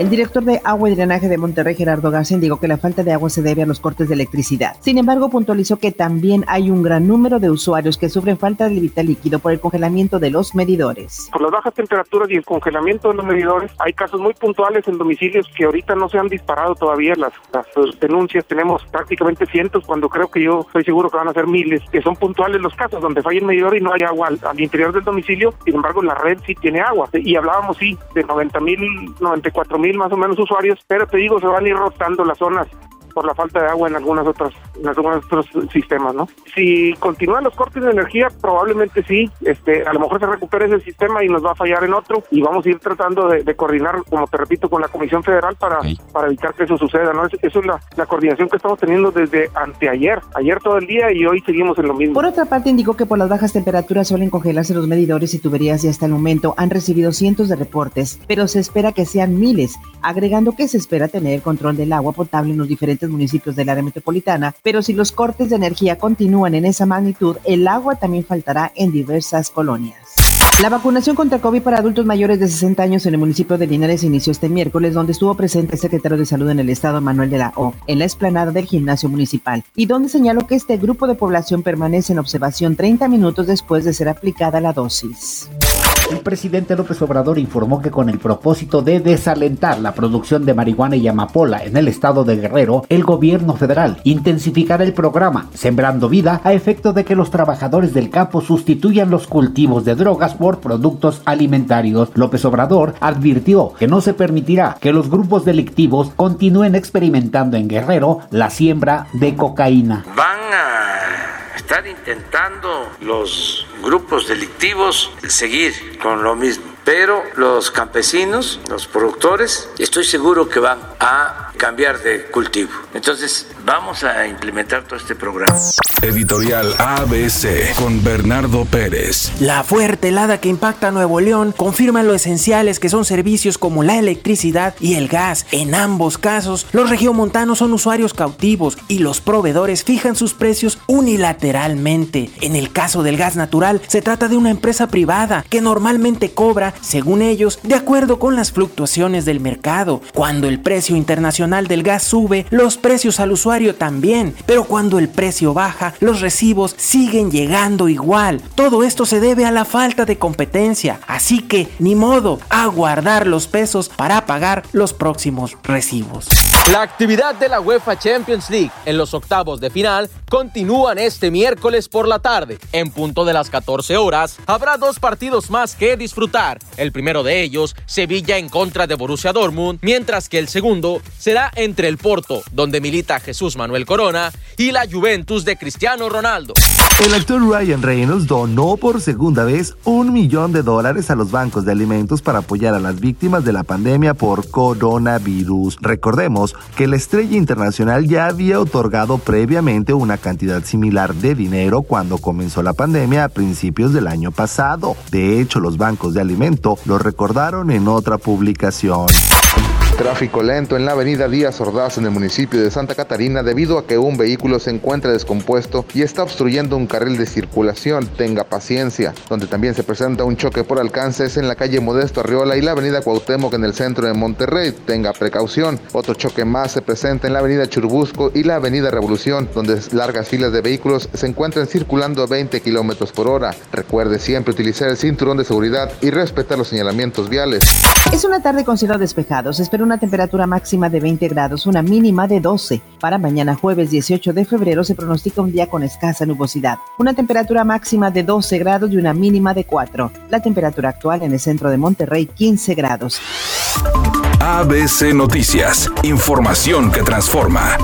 El director de Agua y Drenaje de Monterrey, Gerardo García, indicó que la falta de agua se debe a los cortes de electricidad. Sin embargo, puntualizó que también hay un gran número de usuarios que sufren falta de vital líquido por el congelamiento de los medidores. Por las bajas temperaturas y el congelamiento de los medidores, hay casos muy puntuales en domicilios que ahorita no se han disparado todavía las, denuncias. Tenemos prácticamente cientos, cuando creo que yo estoy seguro que van a ser miles, que son puntuales los casos donde falla el medidor y no hay agua al interior del domicilio. Sin embargo, la red sí tiene agua. Y hablábamos, sí, de 90 mil, 94 mil más o menos usuarios, pero te digo, se van a ir rotando las zonas por la falta de agua en algunas otras en algunos otros sistemas, ¿no? Si continúan los cortes de energía, probablemente sí, este, a lo mejor se recupere ese sistema y nos va a fallar en otro y vamos a ir tratando de, de coordinar, como te repito, con la Comisión Federal para, para evitar que eso suceda, ¿no? Eso, eso es la, la, coordinación que estamos teniendo desde anteayer, ayer todo el día y hoy seguimos en lo mismo. Por otra parte, indicó que por las bajas temperaturas suelen congelarse los medidores y tuberías y hasta el momento han recibido cientos de reportes, pero se espera que sean miles, agregando que se espera tener control del agua potable en los diferentes municipios del área metropolitana, pero si los cortes de energía continúan en esa magnitud, el agua también faltará en diversas colonias. La vacunación contra COVID para adultos mayores de 60 años en el municipio de Linares inició este miércoles, donde estuvo presente el secretario de Salud en el estado, Manuel de la O, en la explanada del gimnasio municipal, y donde señaló que este grupo de población permanece en observación 30 minutos después de ser aplicada la dosis. El presidente López Obrador informó que con el propósito de desalentar la producción de marihuana y amapola en el estado de Guerrero, el gobierno federal intensificará el programa Sembrando Vida a efecto de que los trabajadores del campo sustituyan los cultivos de drogas por productos alimentarios. López Obrador advirtió que no se permitirá que los grupos delictivos continúen experimentando en Guerrero la siembra de cocaína. A estar intentando los grupos delictivos seguir con lo mismo. Pero los campesinos, los productores, estoy seguro que van a cambiar de cultivo. Entonces, vamos a implementar todo este programa. Editorial ABC con Bernardo Pérez. La fuerte helada que impacta a Nuevo León confirma lo esenciales que son servicios como la electricidad y el gas. En ambos casos, los regiomontanos son usuarios cautivos y los proveedores fijan sus precios unilateralmente. En el caso del gas natural, se trata de una empresa privada que normalmente cobra, según ellos, de acuerdo con las fluctuaciones del mercado. Cuando el precio internacional del gas sube, los precios al usuario también, pero cuando el precio baja, los recibos siguen llegando igual. Todo esto se debe a la falta de competencia, así que ni modo a guardar los pesos para pagar los próximos recibos. La actividad de la UEFA Champions League en los octavos de final continúan este miércoles por la tarde. En punto de las 14 horas habrá dos partidos más que disfrutar. El primero de ellos, Sevilla en contra de Borussia Dortmund, mientras que el segundo será entre el Porto, donde milita Jesús Manuel Corona, y la Juventus de Cristiano El actor Ryan Reynolds donó por segunda vez un millón de dólares a los bancos de alimentos para apoyar a las víctimas de la pandemia por coronavirus. Recordemos que la estrella internacional ya había otorgado previamente una cantidad similar de dinero cuando comenzó la pandemia a principios del año pasado. De hecho, los bancos de alimento lo recordaron en otra publicación. Tráfico lento en la avenida Díaz Ordaz en el municipio de Santa Catarina debido a que un vehículo se encuentra descompuesto y está obstruyendo un carril de circulación. Tenga paciencia. Donde también se presenta un choque por alcances en la calle Modesto Arriola y la avenida Cuauhtémoc en el centro de Monterrey. Tenga precaución. Otro choque más se presenta en la avenida Churbusco y la avenida Revolución, donde largas filas de vehículos se encuentran circulando a 20 kilómetros por hora. Recuerde siempre utilizar el cinturón de seguridad y respetar los señalamientos viales. Es una tarde con cielo despejado. Se espera una temperatura máxima de 20 grados, una mínima de 12. Para mañana jueves 18 de febrero se pronostica un día con escasa nubosidad. Una temperatura máxima de 12 grados y una mínima de 4. La temperatura actual en el centro de Monterrey 15 grados. ABC Noticias. Información que transforma.